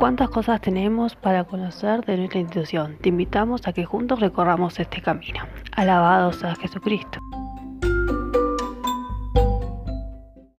cuántas cosas tenemos para conocer de nuestra institución. Te invitamos a que juntos recorramos este camino. Alabados a Jesucristo.